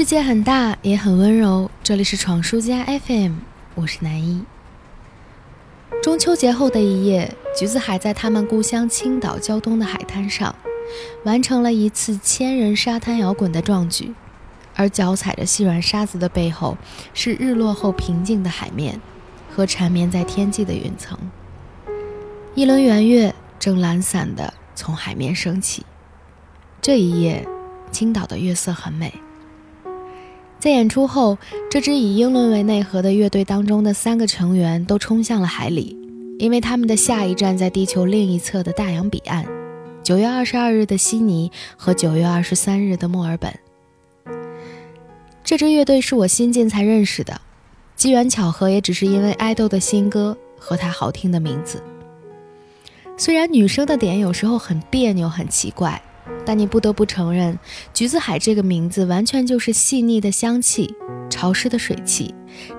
世界很大，也很温柔。这里是闯书家 FM，我是南一。中秋节后的一夜，橘子海在他们故乡青岛胶东的海滩上，完成了一次千人沙滩摇滚的壮举。而脚踩着细软沙子的背后，是日落后平静的海面和缠绵在天际的云层。一轮圆月正懒散地从海面升起。这一夜，青岛的月色很美。在演出后，这支以英伦为内核的乐队当中的三个成员都冲向了海里，因为他们的下一站在地球另一侧的大洋彼岸——九月二十二日的悉尼和九月二十三日的墨尔本。这支乐队是我新近才认识的，机缘巧合也只是因为爱豆的新歌和他好听的名字。虽然女生的点有时候很别扭、很奇怪。但你不得不承认，橘子海这个名字完全就是细腻的香气、潮湿的水汽，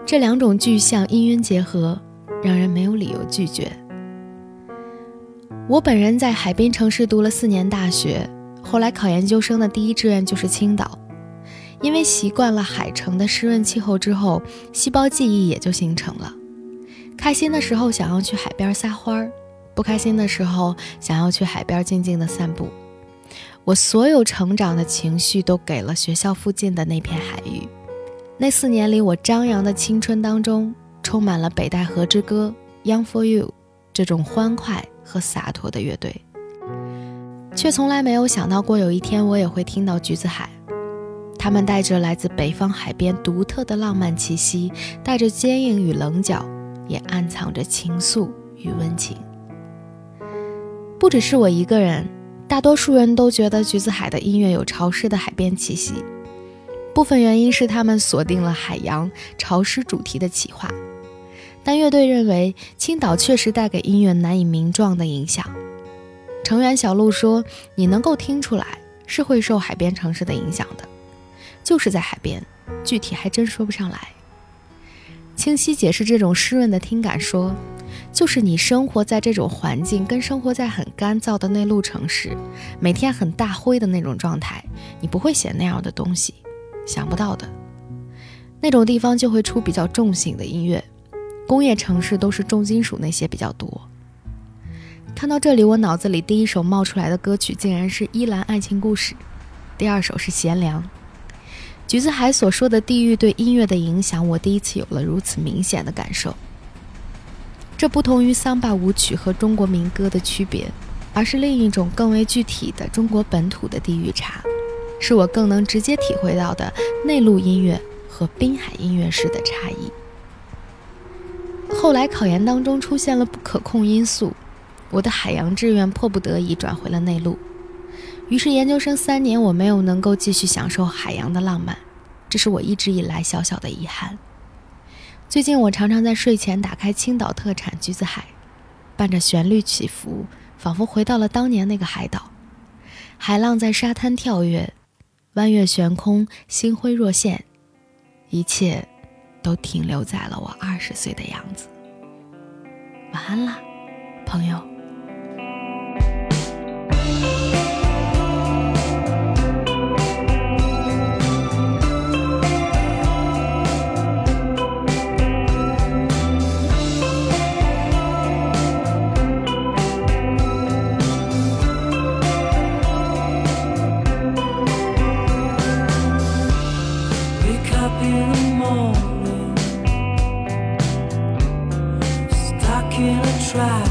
这两种具象音韵结合，让人没有理由拒绝。我本人在海滨城市读了四年大学，后来考研究生的第一志愿就是青岛，因为习惯了海城的湿润气候之后，细胞记忆也就形成了。开心的时候想要去海边撒欢儿，不开心的时候想要去海边静静的散步。我所有成长的情绪都给了学校附近的那片海域。那四年里，我张扬的青春当中，充满了北戴河之歌、Young for You 这种欢快和洒脱的乐队，却从来没有想到过有一天我也会听到橘子海。他们带着来自北方海边独特的浪漫气息，带着坚硬与棱角，也暗藏着情愫与温情。不只是我一个人。大多数人都觉得橘子海的音乐有潮湿的海边气息，部分原因是他们锁定了海洋潮湿主题的企划，但乐队认为青岛确实带给音乐难以名状的影响。成员小鹿说：“你能够听出来是会受海边城市的影响的，就是在海边，具体还真说不上来。”清晰解释这种湿润的听感说。就是你生活在这种环境，跟生活在很干燥的内陆城市，每天很大灰的那种状态，你不会写那样的东西，想不到的。那种地方就会出比较重型的音乐，工业城市都是重金属那些比较多。看到这里，我脑子里第一首冒出来的歌曲竟然是《依兰爱情故事》，第二首是《贤良》。橘子海所说的地域对音乐的影响，我第一次有了如此明显的感受。这不同于桑巴舞曲和中国民歌的区别，而是另一种更为具体的中国本土的地域差，是我更能直接体会到的内陆音乐和滨海音乐式的差异。后来考研当中出现了不可控因素，我的海洋志愿迫不得已转回了内陆，于是研究生三年我没有能够继续享受海洋的浪漫，这是我一直以来小小的遗憾。最近我常常在睡前打开青岛特产橘子海，伴着旋律起伏，仿佛回到了当年那个海岛。海浪在沙滩跳跃，弯月悬空，星辉若现，一切都停留在了我二十岁的样子。晚安啦，朋友。try